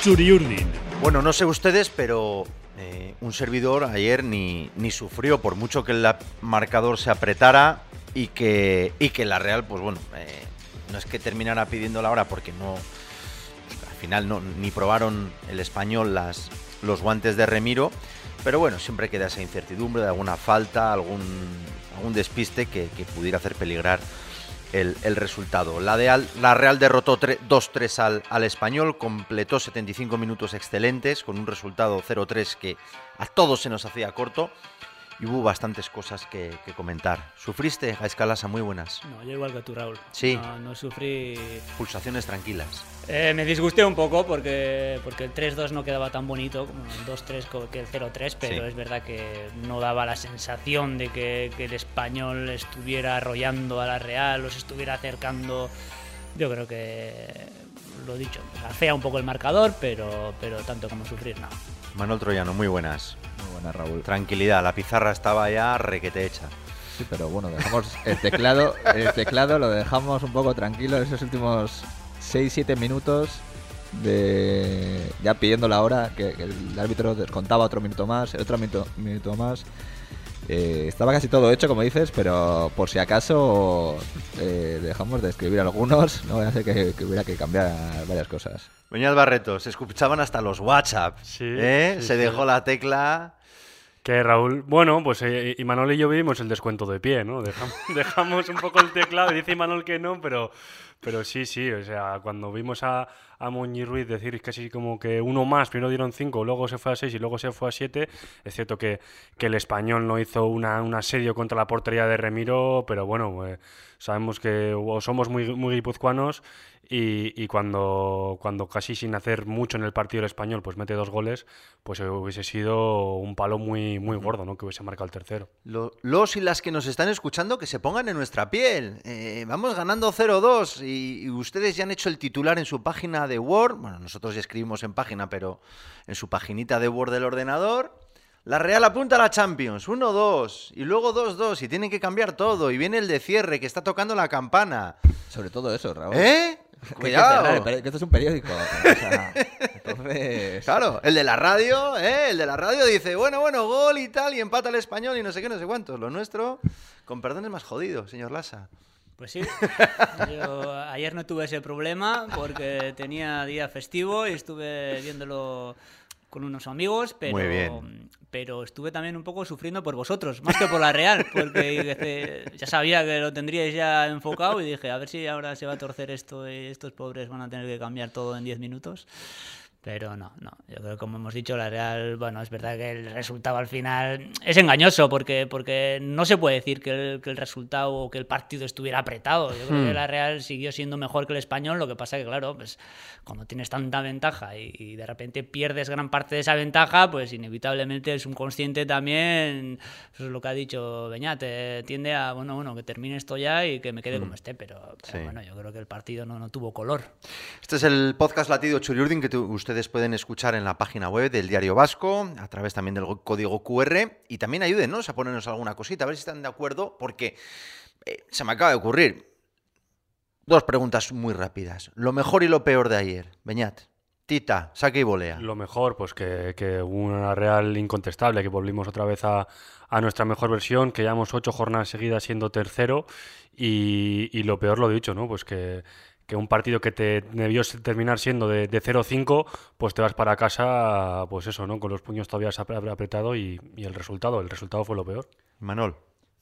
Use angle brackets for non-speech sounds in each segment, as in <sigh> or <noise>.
Churiurdin. Bueno, no sé ustedes, pero eh, un servidor ayer ni, ni sufrió, por mucho que el marcador se apretara y que, y que la Real, pues bueno, eh, no es que terminara pidiendo la hora porque no, al final no, ni probaron el español las, los guantes de Remiro, pero bueno, siempre queda esa incertidumbre de alguna falta, algún, algún despiste que pudiera hacer peligrar el, el, resultado. La, de la Real derrotó 2-3 al, al, español, completó 75 minutos excelentes con un resultado 0-3 que a todos se nos hacía corto y hubo bastantes cosas que, que comentar. ¿Sufriste, a escalas muy buenas? No, yo igual que tú, Raúl. Sí. No, no sufrí. Pulsaciones tranquilas. Eh, me disgusté un poco porque, porque el 3-2 no quedaba tan bonito como el 2-3 que el 0-3, pero Sí. es verdad que no daba la sensación de que, que el español estuviera arrollando a la Real, los estuviera acercando. Yo creo que lo dicho, afea un poco el marcador, pero, pero tanto como sufrir, no. Manuel Troyano, muy buenas. Muy buena, Raúl. Tranquilidad, la pizarra estaba ya requete hecha. Sí, pero bueno, dejamos el teclado, el teclado lo dejamos un poco tranquilo esos últimos 6-7 minutos de ya pidiendo la hora, que, que el árbitro descontaba otro minuto más, otro minuto, minuto más. Eh, estaba casi todo hecho, como dices, pero por si acaso eh, dejamos de escribir algunos, no voy a hacer que, que hubiera que cambiar varias cosas. Beñat Barreto, se escuchaban hasta los WhatsApp. Sí, ¿eh? sí, se sí. dejó la tecla. Que Raúl, bueno, pues eh, Imanol y yo vivimos el descuento de pie, ¿no? Dejamos, <laughs> dejamos un poco el teclado, dice Imanol que no, pero, pero sí, sí, o sea, cuando vimos a, a Moñi Ruiz decir casi como que uno más, primero dieron cinco, luego se fue a seis y luego se fue a siete, es cierto que, que el español no hizo una, un asedio contra la portería de Remiro, pero bueno, eh, sabemos que somos muy, muy guipuzcoanos y, y cuando, cuando casi sin hacer mucho en el partido el español pues mete dos goles, pues hubiese sido un palo muy, muy gordo, ¿no? Que hubiese marcado el tercero. Lo- los y las que nos están escuchando que se pongan en nuestra piel. Eh, vamos ganando 0-2 y, y ustedes ya han hecho el titular en su página de Word. Bueno, nosotros ya escribimos en página, pero en su paginita de Word del ordenador. La Real apunta a la Champions, 1-2 y luego 2-2 y tienen que cambiar todo. Y viene el de cierre que está tocando la campana. Sobre todo eso, Raúl. ¿Eh? <laughs> Que hay que Cuidado. peri- que esto es un periódico. o sea, entonces. Claro, el de la radio, ¿eh? El de la radio dice, bueno, bueno, gol y tal, y empata el español y no sé qué, no sé cuántos. Lo nuestro, con perdón, es más jodido, señor Lassa. Pues sí, yo ayer no tuve ese problema porque tenía día festivo y estuve viéndolo con unos amigos, pero, Muy bien. pero estuve también un poco sufriendo por vosotros, más que por la Real, porque <laughs> ya sabía que lo tendríais ya enfocado y dije, a ver si ahora se va a torcer esto y estos pobres van a tener que cambiar todo en 10 minutos. Pero no, no. Yo creo que como hemos dicho, la Real, bueno, es verdad que el resultado al final es engañoso porque, porque no se puede decir que el, que el resultado o que el partido estuviera apretado. Yo creo que la Real siguió siendo mejor que el español, lo que pasa que, claro, pues cuando tienes tanta ventaja y, y de repente pierdes gran parte de esa ventaja, pues inevitablemente el subconsciente también, eso es lo que ha dicho Beñat, eh, tiende a, bueno, bueno, que termine esto ya y que me quede como esté, pero, pero Sí. bueno, yo creo que el partido no, no tuvo color. Este es el podcast latido Churiurdin que tu- ustedes pueden escuchar en la página web del Diario Vasco, a través también del go- código QR. Y también ayúdenos a ponernos alguna cosita, a ver si están de acuerdo, porque eh, se me acaba de ocurrir. Dos preguntas muy rápidas. Lo mejor y lo peor de ayer. Beñat, Tita, saque y volea. Lo mejor, pues que, una real incontestable, que volvimos otra vez a, nuestra mejor versión, que llevamos ocho jornadas seguidas siendo tercero, y, y lo peor lo dicho, ¿no? Pues que, que un partido que te debió terminar siendo de, de 0-5, pues te vas para casa, pues eso, ¿no? Con los puños todavía apre- apretado y, y el resultado, el resultado fue lo peor. Manol.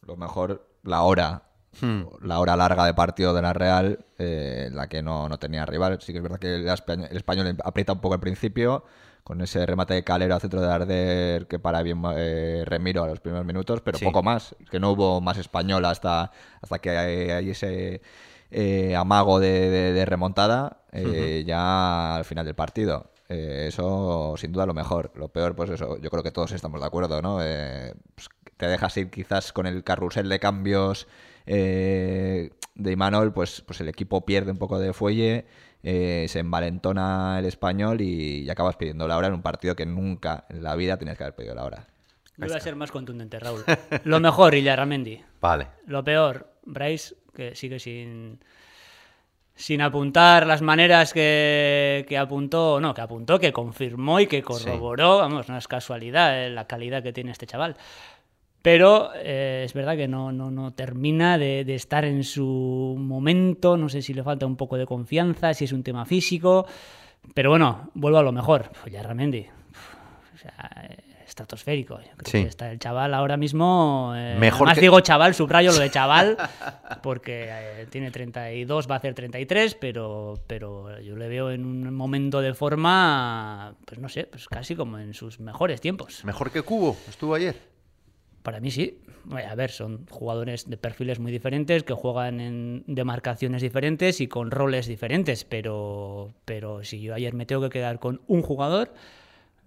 Lo mejor, la hora. Hmm. La hora larga de partido de la Real, eh, la que no, no tenía rival. Sí que es verdad que el, el español aprieta un poco al principio, con ese remate de Calero al centro de Arder que para bien eh, Remiro a los primeros minutos, pero Sí. poco más. Que no hubo más español hasta, hasta que hay, hay ese eh, amago de, de- de remontada eh, ya al final del partido. Eh, eso sin duda lo mejor. Lo peor, pues eso, yo creo que todos estamos de acuerdo, ¿no? Eh, pues, te dejas ir quizás con el carrusel de cambios eh, de Imanol, pues, pues el equipo pierde un poco de fuelle, eh, se envalentona el español y, y acabas pidiendo la hora en un partido que nunca en la vida tenías que haber pedido la hora. Yo voy a ser más contundente, Raúl. Lo mejor, Illarramendi. Vale. Lo peor, Bryce, que sigue sin, sin apuntar las maneras que, que apuntó, no, que apuntó, que confirmó y que corroboró, vamos, no es casualidad eh, la calidad que tiene este chaval. Pero eh, es verdad que no, no, no termina de, de estar en su momento, no sé si le falta un poco de confianza, si es un tema físico, pero bueno, vuelvo a lo mejor, pues ya Ramendi, o sea, eh, estratosférico. Yo creo Sí. que está el chaval ahora mismo. eh, Mejor además que- digo chaval, subrayo lo de chaval, <laughs> porque eh, tiene 32, va a hacer 33, pero, pero yo le veo en un momento de forma, pues no sé, pues casi como en sus mejores tiempos. Mejor que Cubo, estuvo ayer. Para mí sí. A ver, son jugadores de perfiles muy diferentes que juegan en demarcaciones diferentes y con roles diferentes, pero, pero si yo ayer me tengo que quedar con un jugador,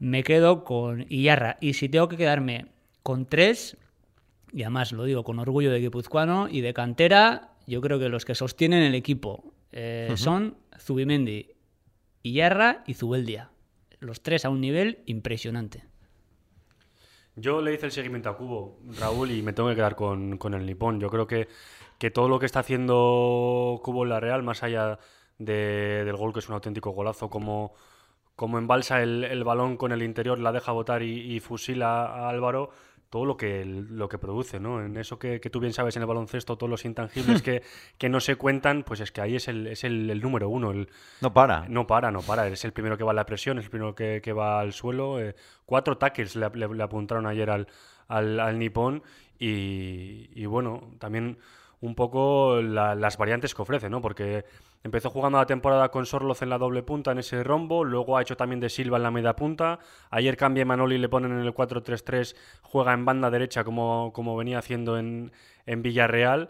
me quedo con Iyarra. Y si tengo que quedarme con tres, y además lo digo con orgullo de guipuzcoano y de cantera, yo creo que los que sostienen el equipo eh, son Zubimendi, Iyarra y Zubeldia. Los tres a un nivel impresionante. Yo le hice el seguimiento a Cubo, Raúl, y me tengo que quedar con, con el nipón. Yo creo que, que todo lo que está haciendo Cubo en la Real, más allá de- del gol, que es un auténtico golazo, como, como embalsa el, el balón con el interior, la deja botar y, y fusila a Álvaro, todo lo que, lo que produce, ¿no? En eso que, que tú bien sabes en el baloncesto, todos los intangibles que, <laughs> que no se cuentan, pues es que ahí es el, es el, el número uno, el, No para. no para, no para. Es el primero que va a la presión, es el primero que, que va al suelo. eh, cuatro tackles le, le- le apuntaron ayer al, al, al nipón. Y, y bueno, también un poco la- las variantes que ofrece, ¿no? Porque empezó jugando la temporada con Sorloz en la doble punta en ese rombo, luego ha hecho también de Silva en la media punta. Ayer cambia Manoli y le ponen en el 4-3-3, juega en banda derecha como, como venía haciendo en, en Villarreal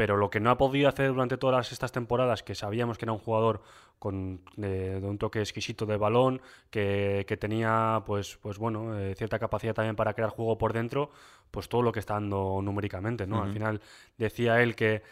pero lo que no ha podido hacer durante todas estas temporadas, que sabíamos que era un jugador con de, de un toque exquisito de balón, que, que tenía pues, pues bueno, eh, cierta capacidad también para crear juego por dentro, pues todo lo que está dando numéricamente, ¿no? Al final decía él que,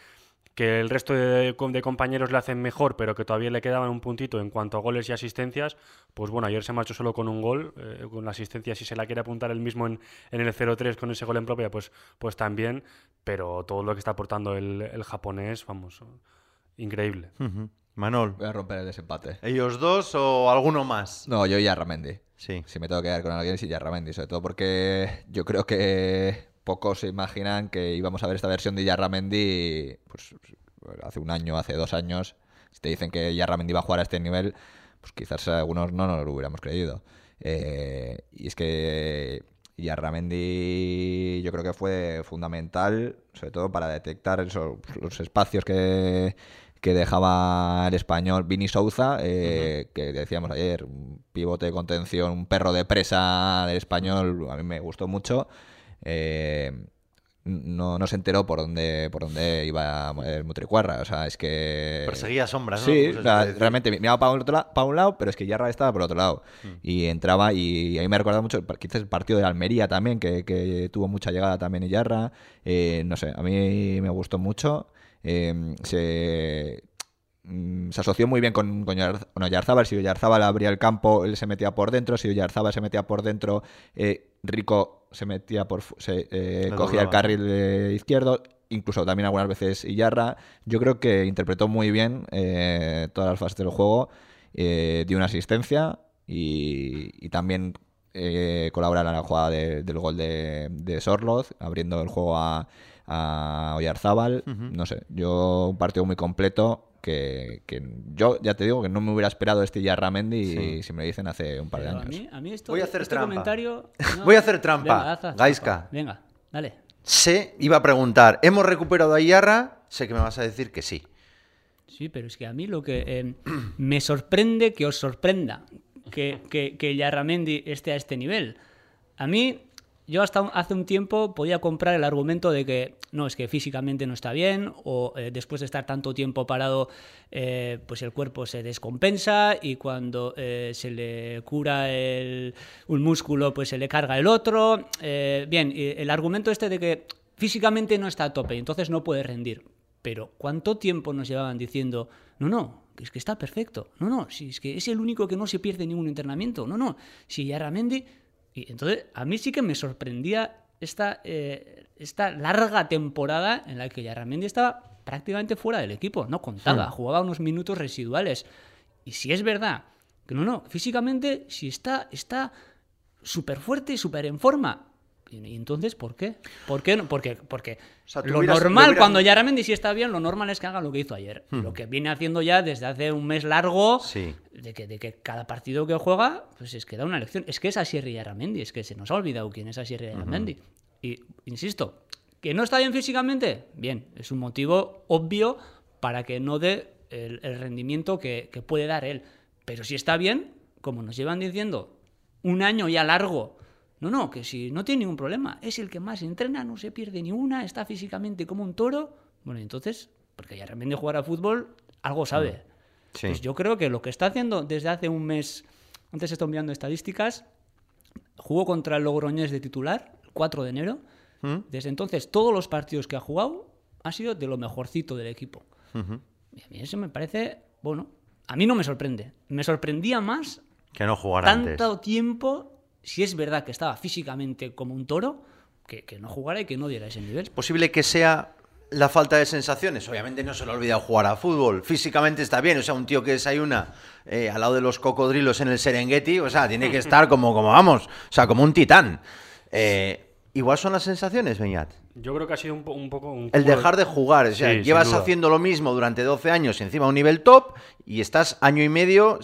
que el resto de, de compañeros le hacen mejor, pero que todavía le quedaban un puntito en cuanto a goles y asistencias, pues bueno, ayer se marchó solo con un gol, eh, con la asistencia, si se la quiere apuntar él mismo en, en el 0-3 con ese gol en propia, pues, pues también, pero todo lo que está aportando el, el japonés, vamos, increíble. Ujú. Manol, Voy a romper el desempate. ¿ellos dos o alguno más? No, yo y Arramendi. Sí. Si me tengo que quedar con alguien, sí, Yarramendi. Sobre todo porque yo creo que pocos se imaginan que íbamos a ver esta versión de Yarramendi pues, hace un año, hace dos años. Si te dicen que Yarramendi va a jugar a este nivel, pues quizás algunos no nos lo hubiéramos creído. Eh, y es que Yarramendi yo creo que fue fundamental, sobre todo para detectar esos, los espacios que, que dejaba el español Vini Souza, eh, que decíamos ayer, un pivote de contención, un perro de presa del español, a mí me gustó mucho. Eh, no, no se enteró por dónde, por dónde iba el Mutricuarra, o sea, es que... Perseguía sombras, ¿no? Sí, realmente miraba para un, otro la- para un lado, pero es que Yarra estaba por otro lado. Y entraba y a mí me ha recordado mucho, quizás el partido de Almería también, que, que tuvo mucha llegada también Yarra. Eh, no sé, a mí me gustó mucho. Eh, se, mm, se asoció muy bien con, con Oyarzábal. Si Oyarzábal abría el campo, él se metía por dentro. Si Oyarzábal se metía por dentro, eh, Rico se metía por se eh, cogía el carril de izquierdo. Incluso también algunas veces Iyarra. Yo creo que interpretó muy bien eh, todas las fases del juego. eh, dio una asistencia y, y también colaborar en la jugada de- del gol de, de Sorloz, abriendo el juego a, a Oyarzábal. No sé, yo un partido muy completo que, que yo ya te digo que no me hubiera esperado este Yarramendi Sí. si me lo dicen hace un par de Pero a años. mí, a mí esto, Voy a hacer este trampa. comentario... <laughs> Voy a hacer trampa. Venga, haz- haz Gaisca. trampa. Venga, dale. Sé, iba a preguntar, ¿hemos recuperado a Iyarra? Sé que me vas a decir que sí. Sí, pero es que a mí lo que eh, me sorprende que os sorprenda que, que, que Yarramendi esté a este nivel. A mí, yo hasta hace un tiempo podía comprar el argumento de que no, es que físicamente no está bien o eh, después de estar tanto tiempo parado, eh, pues el cuerpo se descompensa y cuando eh, se le cura el- un músculo, pues se le carga el otro. Eh, bien, el argumento este de que físicamente no está a tope, entonces no puede rendir. Pero ¿cuánto tiempo nos llevaban diciendo, no, no, es que está perfecto, no, no, si es que es el único que no se pierde ningún entrenamiento, no, no, si Yarramendi... Y entonces a mí sí que me sorprendía esta, eh, esta larga temporada en la que Yarramendi estaba prácticamente fuera del equipo, no contaba, jugaba unos minutos residuales. Y si es verdad que no, no, físicamente, si está, está súper fuerte y súper en forma. Y, entonces, ¿por qué? ¿Por qué? Porque, porque sea, tú lo normal, hubieras- cuando Yaramendi sí está bien, lo normal es que haga lo que hizo ayer. Lo que viene haciendo ya desde hace un mes largo, Sí. de, que, de que cada partido que juega, pues es que da una elección. Es que es Asierri Yaramendi, es que se nos ha olvidado quién es Asierri Yaramendi. Y, insisto, ¿que no está bien físicamente? Bien, es un motivo obvio para que no dé el, el rendimiento que, que puede dar él. Pero si está bien, como nos llevan diciendo, un año ya largo. No, no, que si no tiene ningún problema, es el que más entrena, no se pierde ni una, está físicamente como un toro. Bueno, entonces, porque ya realmente jugar a fútbol, algo sabe. Sí. Pues yo creo que lo que está haciendo desde hace un mes, antes estoy mirando estadísticas, jugó contra el Logroñés de titular, el 4 de enero. ¿Mm? Desde entonces, todos los partidos que ha jugado han sido de lo mejorcito del equipo. Y a mí eso me parece, bueno, a mí no me sorprende. Me sorprendía más Que no antes. tanto tiempo, si es verdad que estaba físicamente como un toro, que, que no jugara y que no diera ese nivel. posible que sea la falta de sensaciones. Obviamente no se le ha olvidado jugar a fútbol. Físicamente está bien. O sea, un tío que desayuna eh, al lado de los cocodrilos en el Serengeti, o sea, tiene que <laughs> estar como, como vamos, o sea, como un titán. Eh, igual son las sensaciones, Beñat. Yo creo que ha sido un, po- un poco un El dejar de jugar. O sea, Sí, llevas haciendo lo mismo durante 12 años encima a un nivel top y estás año y medio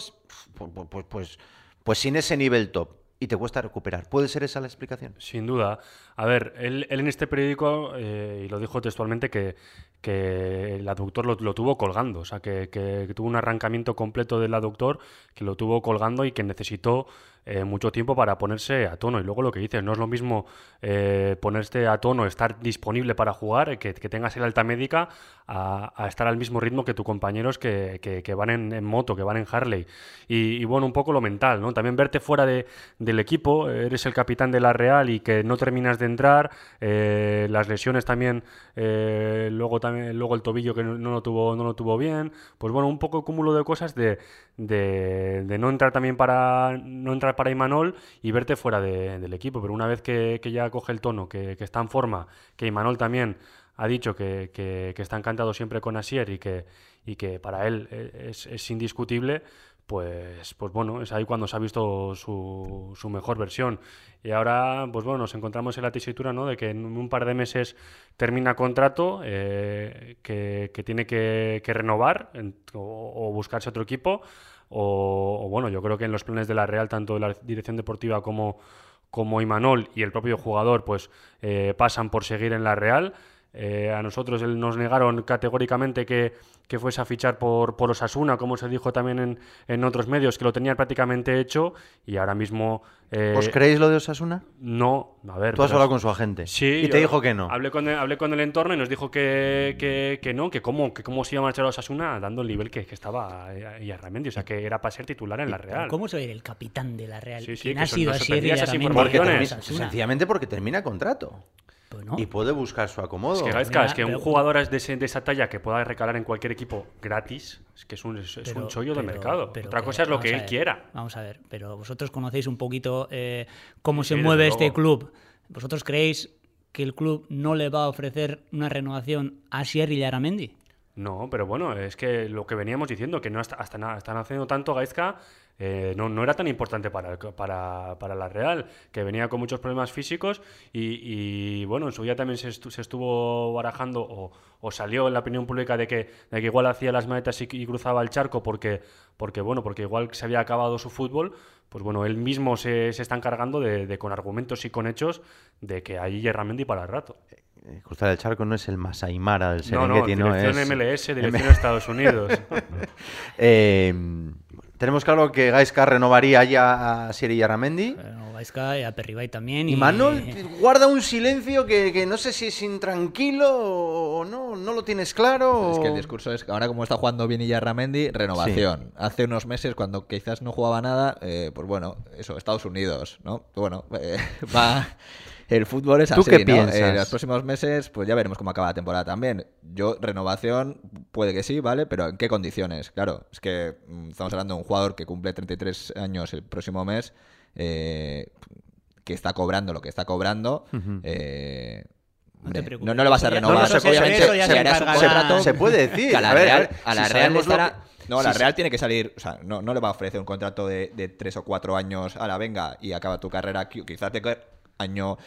pues, pues, pues, pues sin ese nivel top. Y te cuesta recuperar. ¿Puede ser esa la explicación? Sin duda. A ver, él, él en este periódico, eh, y lo dijo textualmente, que, que el aductor lo, tuvo colgando. O sea, que, que tuvo un arrancamiento completo del aductor, que lo tuvo colgando y que necesitó eh, mucho tiempo para ponerse a tono. Y luego lo que dices, no es lo mismo eh, ponerse a tono, estar disponible para jugar, que, que tengas el alta médica, a, estar al mismo ritmo que tus compañeros que, que- van en, moto, que van en Harley. Y, y bueno, un poco lo mental, ¿no? También verte fuera de- del equipo, eres el capitán de la Real y que no terminas de entrar, eh, las lesiones también, eh, luego también luego el tobillo que no, no lo tuvo no lo tuvo bien, pues bueno, un poco cúmulo de cosas de, de, no entrar también para no entrar para Imanol y verte fuera de- del equipo, pero una vez que, ya coge el tono, que, está en forma, que Imanol también ha dicho que, está encantado siempre con Asier y que, y que para él eh, es indiscutible, pues, pues bueno, es ahí cuando se ha visto su, su mejor versión. Y ahora, pues bueno, nos encontramos en la tesitura, ¿no? De que en un par de meses termina contrato, eh, que, tiene que, renovar en- o, buscarse otro equipo. O, o bueno, yo creo que en los planes de la Real, tanto de la dirección deportiva como, como Imanol y el propio jugador, pues eh, pasan por seguir en la Real. Eh, a nosotros él- nos negaron categóricamente que, que fuese a fichar por, por Osasuna, como se dijo también en, en otros medios, que lo tenían prácticamente hecho y ahora mismo... eh, ¿Os creéis lo de Osasuna? no, a ver... Tú has hablado con su agente. Sí. Y te dijo que no. Hablé con el, hablé con el entorno y nos dijo que, que, que no, que cómo, que cómo se iba a marchar a Osasuna dando el nivel que, que estaba eh, Yarramendi. O sea, que era para ser titular en la Real. ¿Cómo se va a ir el capitán de la Real? Sí, sí, ¿Quién que ha son- sido así Porque termina- sencillamente porque termina contrato. Y puede buscar su acomodo. Es que, Gaizka, Mira, es que un jugador es de, ese- de esa talla que pueda recalar en cualquier equipo gratis, es que es un, es, es un Pero- chollo de mercado. pero Otra cosa es lo que él ver, quiera. Vamos a ver, pero vosotros conocéis un poquito eh, cómo se mueve este luego. club. ¿Vosotros creéis que el club no le va a ofrecer una renovación a Sierra y Yaramendi? No, pero bueno, es que lo que veníamos diciendo, que no hasta, hasta están haciendo tanto Gaizka, eh, no, era tan importante para, para, para la Real, que venía con muchos problemas físicos y, y, bueno, en su día también se, se estuvo barajando o, salió en la opinión pública de que, de que igual hacía las maletas y, cruzaba el charco porque, porque, bueno, porque igual se había acabado su fútbol, pues bueno, él mismo se, se está encargando de, de con argumentos y con hechos de que hay Yerramendi para el rato. Eh, Cruzar el charco no es el Masaimara del No, no, Serengeti, no, dirección es... MLS, dirección Estados Unidos. <laughs> Eh, tenemos claro que Gaisca renovaría ya a Siri Yaramendi. Bueno, Gaizka y a Perribay también. Y Manol <laughs> guarda un silencio que, que no sé si es intranquilo o no, no lo tienes claro. Es que el discurso es que ahora como está jugando bien Ramendi, renovación. Hace unos meses cuando quizás no jugaba nada, eh, pues bueno, eso, Estados Unidos, ¿no? Bueno, eh, <laughs> va... El fútbol es ¿Tú así, qué ¿no? piensas? En los próximos meses, pues ya veremos cómo acaba la temporada también. Yo, renovación, puede que sí, ¿vale? Pero ¿en qué condiciones? Claro, es que mm, estamos hablando de un jugador que cumple 33 años el próximo mes, eh, que está cobrando lo que está cobrando. eh, No te. No, no le vas a renovar. No, no, se puede- Obviamente, se- se contrato, Se puede decir. que a la A ver, Real, a ver, a la si Real sabemos lo estará- que- No, si la Real tiene que salir, o sea, no, no le va a ofrecer un contrato de, de tres o cuatro años a la venga y acaba tu carrera aquí. Quizás te año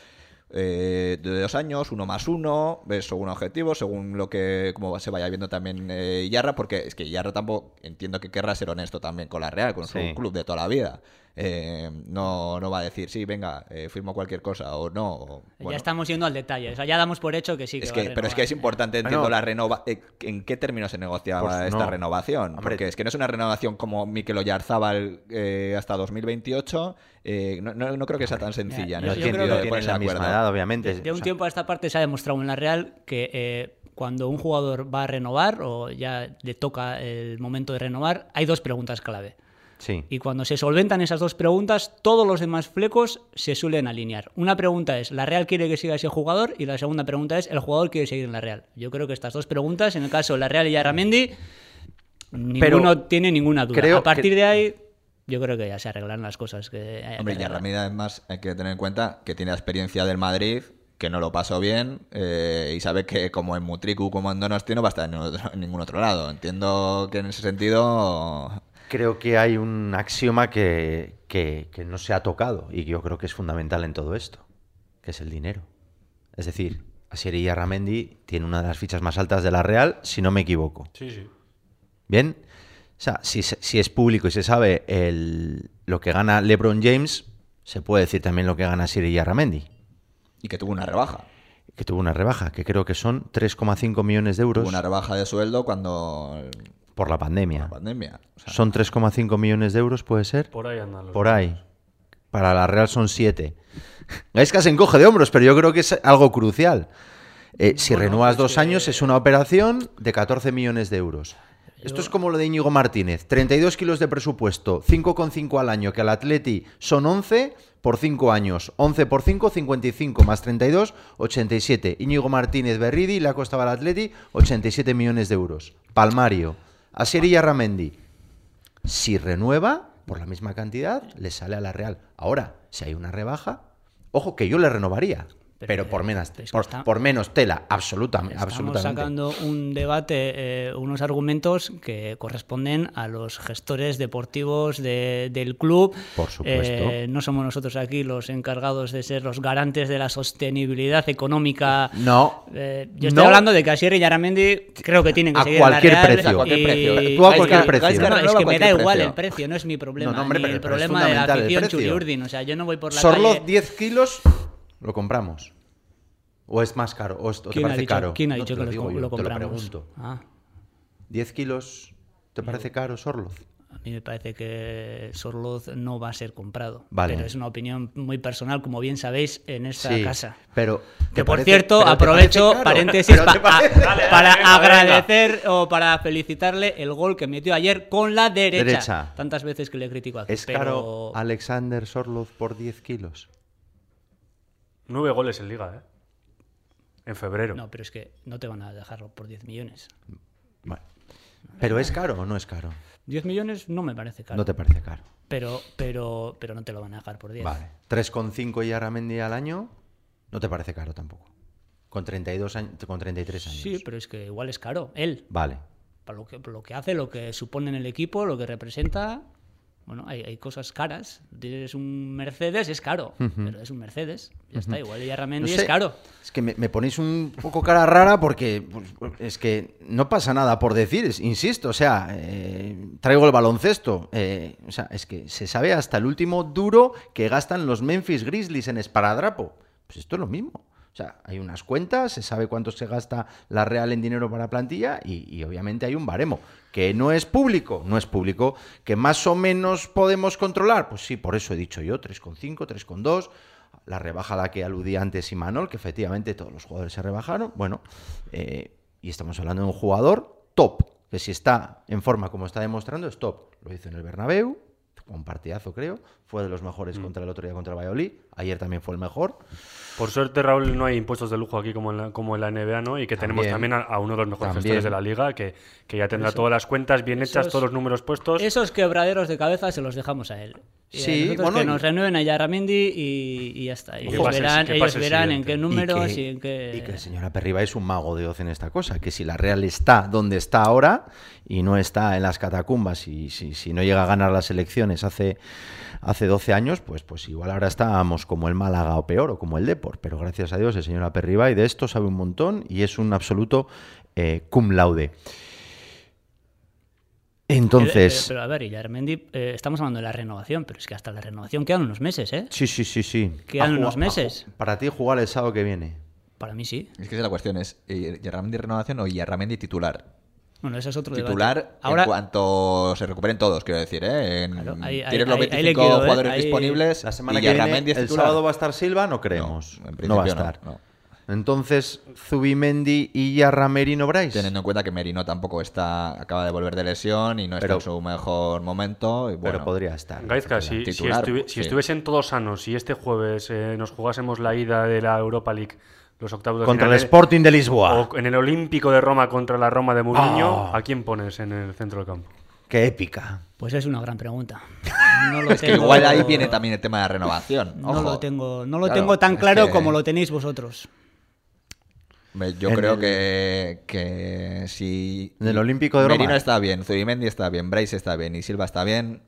eh, de dos años, uno más uno, según objetivos, según lo que como se vaya viendo también eh, Yarra, porque es que Yarra tampoco entiendo que querrá ser honesto también con la Real, con su club de toda la vida. Eh, no, no va a decir, sí, venga, eh, firmo cualquier cosa o no. o, Ya estamos yendo al detalle. O sea, ya damos por hecho que sí. Que Es va a que, pero es que es importante, entiendo, Bueno. la renova eh, ¿En qué términos se negociaba Pues esta no. renovación? Hombre. Porque es que no es una renovación como Mikel Oyarzábal eh, hasta 2028. Eh, no, no- no creo que sea tan sencilla. en yo- No creo que de la de misma edad, obviamente. De, de un O sea, tiempo a esta parte se ha demostrado en la Real que eh, cuando un jugador va a renovar o ya le toca el momento de renovar, hay dos preguntas clave. Sí. Y cuando se solventan esas dos preguntas, todos los demás flecos se suelen alinear. Una pregunta es, ¿la Real quiere que siga ese jugador? Y la segunda pregunta es, ¿el jugador quiere seguir en la Real? Yo creo que estas dos preguntas, en el caso de la Real y Aramendi, ninguno tiene ninguna duda. a partir que- de ahí, yo creo que ya se arreglan las cosas. Que haya que Hombre, y. Ramírez, además, hay que tener en cuenta que tiene la experiencia del Madrid, que no lo pasó bien, eh, y sabe que como en Mutriku, como en Donosti, no va a estar en, otro- en ningún otro lado. Entiendo que en ese sentido. Creo que hay un axioma que, que- que no se ha tocado y que yo creo que es fundamental en todo esto, que es el dinero. Es decir, Asier Arramendi tiene una de las fichas más altas de la Real, si no me equivoco. Sí, sí. Bien, o sea, si, se- si es público y se sabe el- lo que gana LeBron James, se puede decir también lo que gana Asier Arramendi, Y que tuvo una rebaja. que tuvo una rebaja, que creo que son 3,5 millones de euros Tuvo una rebaja de sueldo cuando. por la pandemia. La pandemia. O sea, Son 3,5 millones de euros, puede ser. Por ahí andan los. Por ahí. Para la Real son 7. <laughs> Es que se encoge de hombros, pero yo creo que es algo crucial. Eh, si Bueno, renuevas dos que- años, es una operación de 14 millones de euros. Esto es como lo de Íñigo Martínez. 32 kilos de presupuesto, 5,5 al año, que al Atleti son 11 por 5 años. 11 por 5, 55, más 32, 87. Íñigo Martínez Berridi le ha costado al Atleti 87 millones de euros. Palmario. Asier y Arramendi. Si renueva por la misma cantidad, le sale a la Real. Ahora, si hay una rebaja, ojo que yo le renovaría. Pero, Pero, por, menos, por, está- por menos tela, absolutamente. Estamos absolutamente. sacando un debate, eh, unos argumentos que corresponden a los gestores deportivos de- del club. Por supuesto. Eh, no somos nosotros aquí los encargados de ser los garantes de la sostenibilidad económica. No. Eh, yo estoy No. hablando de que Asier y Aramendi creo que tienen que A seguir cualquier la Real. precio. A cualquier precio. Tú a es cualquier que- precio. Es, que- No, no, es no, a que me da igual precio. el precio, no es mi problema. No, no, hombre, ni el pero es problema de la afición. Churiurdin. O sea, yo no voy por la Sorloz, calle... 10 kilos, lo compramos. ¿O es más caro? ¿O, te ¿Quién ha parece dicho, caro? quién ha No, dicho te que lo, digo lo te compramos? pregunto. Ah. ¿10 kilos te parece caro, Sorloz? A mí me parece que Sorloz no va a ser comprado. Vale. Pero es una opinión muy personal, como bien sabéis, en esta Sí, casa. Pero. Que ¿te por parece- cierto, aprovecho paréntesis pa- a- Dale, dale, para venga, agradecer o para felicitarle el gol que metió ayer con la derecha. Derecha. Tantas veces que le critico aquí. ¿Es pero- caro Alexander Sorloz por 10 kilos? Nueve goles en liga, ¿eh? En febrero. No, pero es que no te van a dejarlo por 10 millones. Bueno. ¿Pero es caro o no es caro? 10 millones no me parece caro. No te parece caro. pero, pero, pero no te lo van a dejar por 10. Vale. 3,5 y Aramendi al año, no te parece caro tampoco. Con 32 años, con 33 años. Sí, pero es que igual es caro. Él, Vale. para lo que, por lo que hace, lo que supone en el equipo, lo que representa. Bueno, hay, hay cosas caras. Tienes un Mercedes, es caro, pero es un Mercedes. Ya está, igual y No Arramendi sé, es caro. Es que me, me ponéis un poco cara rara porque pues, es que no pasa nada por decir, insisto, o sea, eh, traigo el baloncesto, eh, o sea, es que se sabe hasta el último duro que gastan los Memphis Grizzlies en esparadrapo. Pues esto es lo mismo. O sea, hay unas cuentas, se sabe cuánto se gasta la Real en dinero para plantilla y, obviamente hay un baremo. Que no es público, no es público. Que más o menos podemos controlar, pues sí, por eso he dicho yo, 3,5, 3,2 la rebaja a la que aludía antes Imanol, que efectivamente todos los jugadores se rebajaron. Bueno, eh, y estamos hablando de un jugador top, que si está en forma como está demostrando, es top. Lo hizo en el Bernabéu, un partidazo creo, fue de los mejores contra el otro día contra el Valladolid, ayer también fue el mejor. Por suerte, Raúl, no hay impuestos de lujo aquí como en la, como en la NBA, ¿no? Y que tenemos También. a, a uno de los mejores También. gestores de la liga, que, que ya tendrá todas las cuentas bien hechas, Esos- todos los números puestos. Esos quebraderos de cabeza se los dejamos a él. Y Sí, nosotros bueno, que y- nos renueven a Yarramendi y, y ya está. Y que ellos verán, ellos en qué números y, que, en qué... y que el señor Aperriba es un mago de Oz en esta cosa, que si la Real está donde está ahora y no está en las catacumbas y si, si no llega a ganar las elecciones hace, hace 12 años, pues, pues igual ahora estábamos como el Málaga o peor o como el Depor, pero gracias a Dios el señor Aperriba y de esto sabe un montón y es un absoluto eh, cum laude. Entonces... Pero, pero, a ver, y Yaramendi, eh, estamos hablando de la renovación, pero es que hasta la renovación quedan unos meses, ¿eh? Sí, sí, sí, sí. Quedan unos meses. Para ti jugar el sábado que viene. Para mí sí. Es que esa es la cuestión, es eh, Yarramendi renovación o Yarramendi titular. Bueno, ese es otro debate. Titular Ahora, en cuanto se recuperen todos, quiero decir, ¿eh? En- Claro, ahí- ahí- tienes los ahí- ahí 25 le quedo, ¿eh? jugadores Ahí- disponibles La semana y que viene, el titular. sábado va a estar Silva, no creemos. No, en No, va a no, estar. no. Entonces, Zubimendi y Yarrameri no Bryce. Teniendo en cuenta que Merino tampoco está, acaba de volver de lesión y no Pero- está en su mejor momento. Y Pero bueno, podría estar. Gaizka, si, si, Titular, si estuviesen todos sanos y este jueves eh, nos jugásemos la ida de la Europa League, los octavos de Contra el Sporting de Lisboa. o en el Olímpico de Roma contra la Roma de Mourinho, Ah. ¿a quién pones en el centro del campo? Qué épica. Pues es una gran pregunta. <laughs> No lo Es que igual ahí viene también el tema de la renovación. No lo tengo, no lo Claro, tengo tan es claro que- como lo tenéis vosotros. Me- Yo En creo el- que, que si En el Olímpico de Roma. Merino está bien, Zubimendi está bien, Bryce está bien y Silva está bien,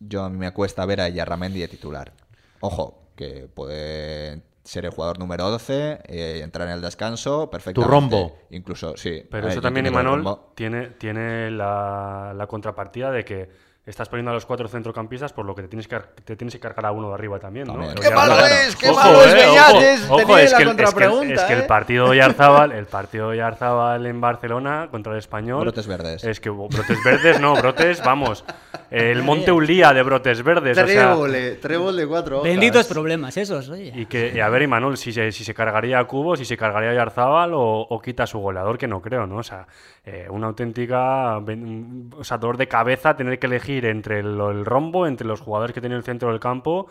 yo a mí me cuesta ver a Yarramendi de titular. Ojo, que puede ser el jugador número 12, eh, entrar en el descanso, perfectamente. rombo. Incluso, sí. Pero A ver, eso también, Imanol, tiene, tiene la, la contrapartida de que estás poniendo a los cuatro centrocampistas por lo que te tienes que, te tienes que cargar a uno de arriba también, ¿no? También. ¡Qué malo claro. es! ¡Qué malo es, Beñates! Ojo, Tenía es la que, el- es que contrapregunta, es que el ¿eh? partido de Yarzábal, el partido de Yarzábal en Barcelona contra el Español... Brotes verdes. Es que brotes verdes, no, brotes, vamos. El Monte Ulía de brotes verdes, o sea... trébol de cuatro Benditos problemas esos, oye. Y que, y a ver, Imanol, si se, si se cargaría a Cubo, si se cargaría a Yarzábal o, o quita a su goleador, que no creo, ¿no? O sea, eh, una auténtica o sea, dolor de cabeza tener que elegir entre el, el rombo, entre los jugadores que tiene el centro del campo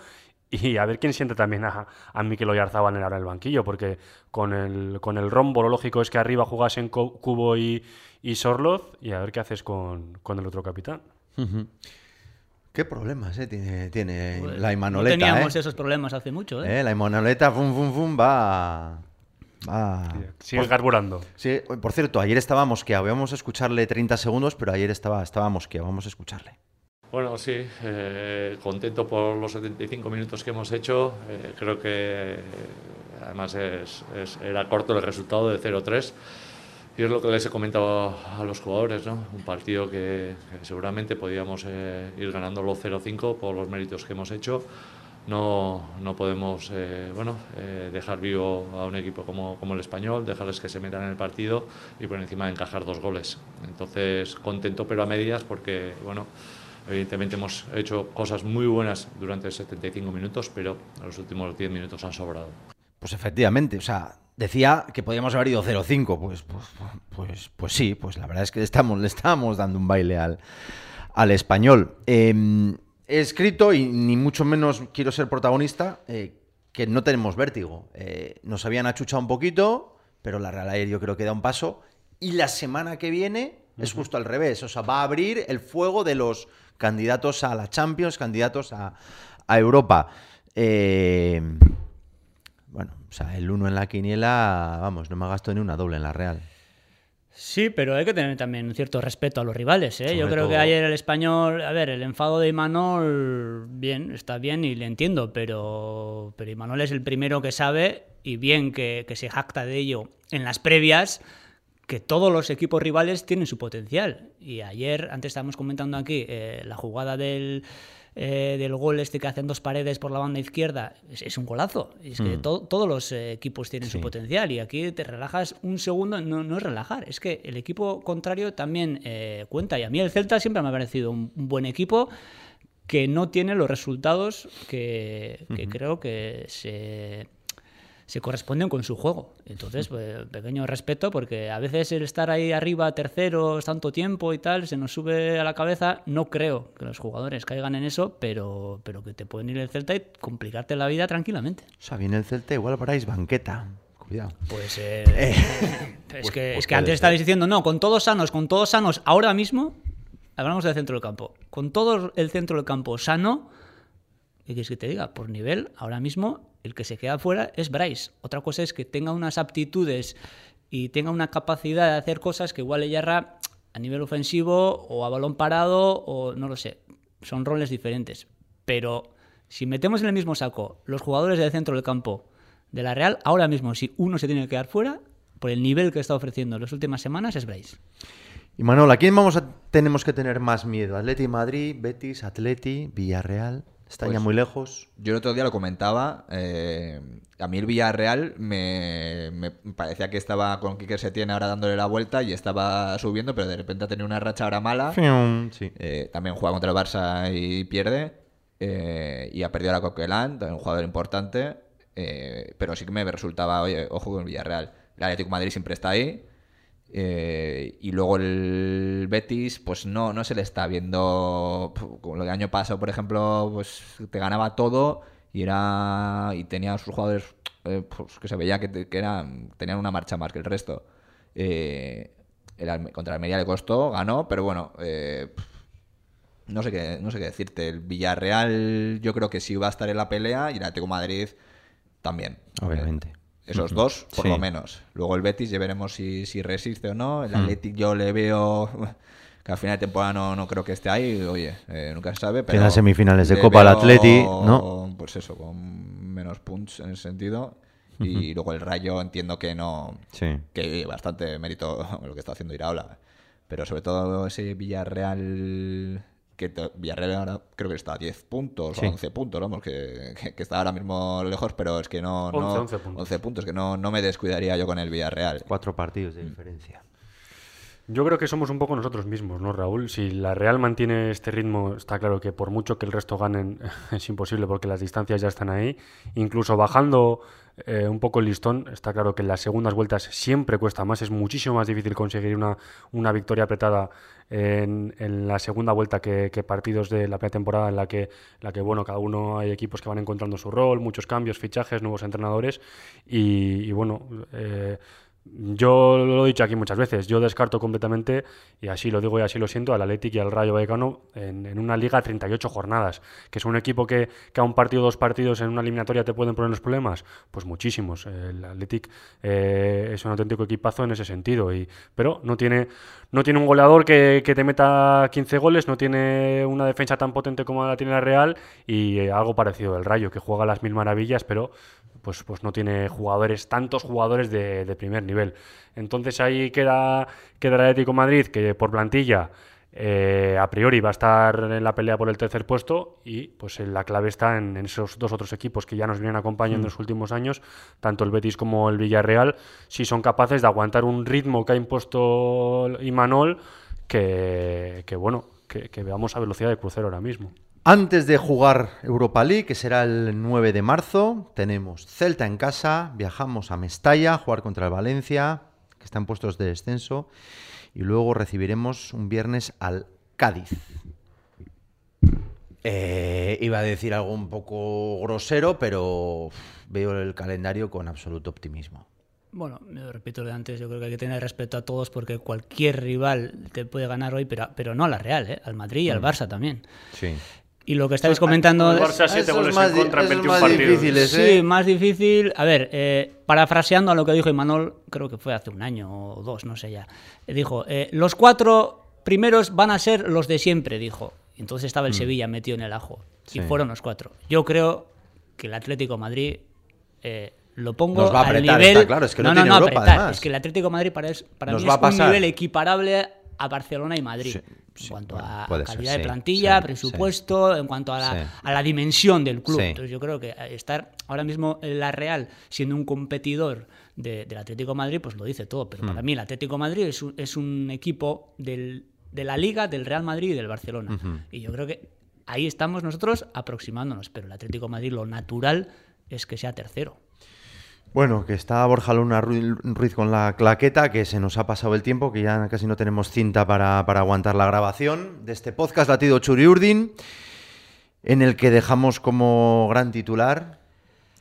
y a ver quién siente también a, a Mikel Oyarzábal en ahora el banquillo, porque con el, con el rombo lo lógico es que arriba jugasen Cubo y, y Sorloz y a ver qué haces con, con el otro capitán. Qué problemas eh, tiene, tiene Pues, la no Imanoleta. teníamos eh. esos problemas hace mucho, ¿eh? Eh, La Imanoleta, fum, fum, fum, va. va. Sigue carburando. Sí, por cierto, ayer estaba mosqueado. Íbamos a escucharle 30 segundos, pero ayer estaba, estaba mosqueado. Vamos a escucharle. Bueno, sí, eh, contento por los 75 minutos que hemos hecho. Eh, creo que además es- es- era corto el resultado de 0-3. Y es lo que les he comentado a los jugadores, ¿no? Un partido que, que seguramente podíamos eh, ir ganándolo 0-5 por los méritos que hemos hecho. No, no podemos eh, bueno, eh, dejar vivo a un equipo como, como el español, dejarles que se metan en el partido y por encima encajar dos goles. Entonces, contento pero a medias porque, bueno, evidentemente hemos hecho cosas muy buenas durante 75 minutos, pero los últimos 10 minutos han sobrado. Pues efectivamente, o sea, decía que podíamos haber ido 0-5. Pues, pues, pues, pues sí, pues la verdad es que le estamos, le estamos dando un baile al, al español. Eh, he escrito, y ni mucho menos quiero ser protagonista, eh, que no tenemos vértigo. Eh, nos habían achuchado un poquito, pero la Real ayer yo creo que da un paso. Y la semana que viene es justo al revés. O sea, va a abrir el fuego de los candidatos a la Champions, candidatos a, a Europa. Eh, bueno, o sea, el uno en la quiniela, vamos, no me gasto ni una doble en la Real. Sí, pero hay que tener también un cierto respeto a los rivales. ¿eh? Yo creo que ayer el español, a ver, el enfado de Imanol, bien, está bien y le entiendo, pero, pero Imanol es el primero que sabe y bien que, que se jacta de ello en las previas que todos los equipos rivales tienen su potencial. Y ayer, antes estábamos comentando aquí, eh, la jugada del, eh, del gol este que hacen dos paredes por la banda izquierda, es, es un golazo. Es que to- todos los eh, equipos tienen su potencial y aquí te relajas un segundo, no, no es relajar, es que el equipo contrario también eh, cuenta. Y a mí el Celta siempre me ha parecido un, un buen equipo que no tiene los resultados que, que creo que se, se corresponden con su juego. Entonces, pues, pequeño respeto, porque a veces el estar ahí arriba, terceros, tanto tiempo y tal, se nos sube a la cabeza. No creo que los jugadores caigan en eso, pero, pero que te pueden ir el Celta y complicarte la vida tranquilamente. O sea, viene el Celta, igual paráis banqueta. Cuidado. Pues eh, <laughs> es Pues- que, pues es que antes estabais diciendo, no, con todos sanos, con todos sanos, ahora mismo, hablamos del centro del campo, con todo el centro del campo sano, ¿qué quieres que te diga? Por nivel, ahora mismo el que se queda fuera es Bryce. Otra cosa es que tenga unas aptitudes y tenga una capacidad de hacer cosas que igual Yarra a nivel ofensivo o a balón parado o no lo sé. Son roles diferentes. Pero si metemos en el mismo saco los jugadores del centro del campo de la Real, ahora mismo si uno se tiene que quedar fuera, por el nivel que está ofreciendo en las últimas semanas, es Bryce. Y Manuel, ¿a quién vamos a, tenemos que tener más miedo? ¿Atleti Madrid, Betis, Atleti, Villarreal? ¿Están ya Pues- muy lejos? Yo el otro día lo comentaba. eh, a mí el Villarreal me, me parecía que estaba con Quique Setién ahora dándole la vuelta y estaba subiendo, pero de repente ha tenido una racha ahora mala. Sí. Eh, también juega contra el Barça y pierde. eh, y ha perdido a la también un jugador importante. pero sí que me resultaba, oye, ojo con el Villarreal. El Atlético de Madrid siempre está ahí. Eh, y luego el Betis, pues no, no se le está viendo. Como el año pasado, por ejemplo, pues te ganaba todo y era y tenía sus jugadores eh, pues, que se veía que, que eran, tenían una marcha más que el resto. Eh, contra el Almería le costó, ganó, pero bueno, eh, no sé qué, no sé qué decirte. El Villarreal yo creo que sí va a estar en la pelea y el Atlético Madrid también. Obviamente. Esos dos, por Sí. lo menos. Luego el Betis ya veremos si, si resiste o no. El Mm. Atlético yo le veo <laughs> que al final de temporada no, no creo que esté ahí. Oye, eh, nunca se sabe. Pero Quedan semifinales de Copa al Atleti, ¿no? Pues eso, con menos punch en ese sentido. Y luego el Rayo entiendo que no, Sí. que bastante mérito <laughs> lo que está haciendo Iraola. Pero sobre todo ese Villarreal, que Villarreal ahora creo que está a 10 puntos Sí. o 11 puntos, vamos, que, <laughs> que- que está ahora mismo lejos, pero es que no... no 11, 11 puntos. 11 puntos, que no, no me descuidaría yo con el Villarreal. Cuatro partidos de diferencia. Yo creo que somos un poco nosotros mismos, ¿no, Raúl? Si la Real mantiene este ritmo, está claro que por mucho que el resto ganen, <laughs> es imposible porque las distancias ya están ahí. Incluso bajando eh, un poco el listón, está claro que en las segundas vueltas siempre cuesta más, es muchísimo más difícil conseguir una, una victoria apretada en, en la segunda vuelta que, partidos de la pretemporada en la que, la que, bueno, cada uno hay equipos que van encontrando su rol, muchos cambios, fichajes, nuevos entrenadores y, bueno... eh, yo lo he dicho aquí muchas veces, yo descarto completamente, y así lo digo y así lo siento, al Athletic y al Rayo Vallecano en, una liga a 38 jornadas, que es un equipo que, que a un partido dos partidos en una eliminatoria te pueden poner los problemas, pues muchísimos. El Athletic eh, es un auténtico equipazo en ese sentido, y, pero no tiene, no tiene un goleador que, que te meta 15 goles, no tiene una defensa tan potente como la tiene la Real, y eh, algo parecido del Rayo, que juega las mil maravillas, pero pues, pues no tiene jugadores, tantos jugadores de, de primer nivel. Entonces ahí queda, queda el Atlético Madrid, que por plantilla eh, a priori va a estar en la pelea por el tercer puesto y pues la clave está en, en esos dos otros equipos que ya nos vienen acompañando en los últimos años, tanto el Betis como el Villarreal, si son capaces de aguantar un ritmo que ha impuesto Imanol, que, que bueno, que, que veamos a velocidad de crucero ahora mismo. Antes de jugar Europa League, que será el 9 de marzo, tenemos Celta en casa, viajamos a Mestalla a jugar contra el Valencia, que está en puestos de descenso, y luego recibiremos un viernes al Cádiz. Eh, iba a decir algo un poco grosero, pero veo el calendario con absoluto optimismo. Bueno, me repito lo de antes, yo creo que hay que tener respeto a todos porque cualquier rival te puede ganar hoy, pero, pero no a la Real, ¿eh? al Madrid y al Barça también. Sí. Y lo que estáis comentando... El Barça goles más en contra en esos 21 más partidos. difíciles, Sí, ¿eh? más difícil. A ver, eh, parafraseando a lo que dijo Imanol, creo que fue hace un año o dos, no sé ya. Eh, Dijo, eh, los cuatro primeros van a ser los de siempre, dijo. Y Entonces estaba el Sevilla metido en el ajo. Sí. Y fueron los cuatro. Yo creo que el Atlético de Madrid eh, lo pongo Nos va a al apretar, nivel... está claro, es que no tiene Europa, apretar. además. Es que el Atlético de Madrid para, es- para Nos mí va es a pasar. un nivel equiparable a Barcelona y Madrid. Sí, en cuanto bueno, a ser, calidad de plantilla, presupuesto, en cuanto a la, Sí. a la dimensión del club. Entonces yo creo que estar ahora mismo en la Real siendo un competidor de- del Atlético de Madrid, pues lo dice todo. Pero Hmm. para mí el Atlético de Madrid es un, es un equipo del- de la Liga, del Real Madrid y del Barcelona. Y yo creo que ahí estamos nosotros aproximándonos. Pero el Atlético de Madrid lo natural es que sea tercero. Bueno, que está Borja Luna Ru- Ruiz con la claqueta, que se nos ha pasado el tiempo, que ya casi no tenemos cinta para, para aguantar la grabación de este podcast latido Churiurdin, en el que dejamos como gran titular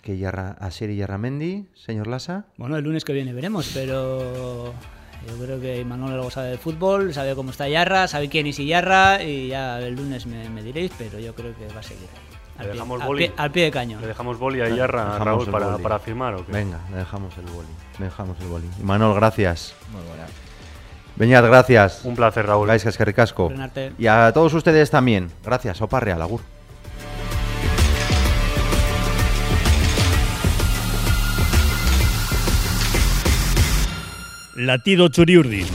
que Yarra, Asier Yarramendi, señor Lasa. Bueno, el lunes que viene veremos, pero yo creo que Manuel algo sabe de fútbol, sabe cómo está Yarra, sabe quién es Yarra y ya el lunes me diréis, pero yo creo que va a seguir. Al Le pie, dejamos al boli. pie- al pie de cañón. ¿Le dejamos boli a Iyarra, Dejamos Raúl, para, para firmar o qué? Venga, le dejamos el boli. le dejamos el boli. Imanol, gracias. Muy buena. Beñat, gracias. Un placer, Raúl. Gaisca, es que ricasco. Y a todos ustedes también. Gracias. Opa Real, agur. Latido Txuriurdin,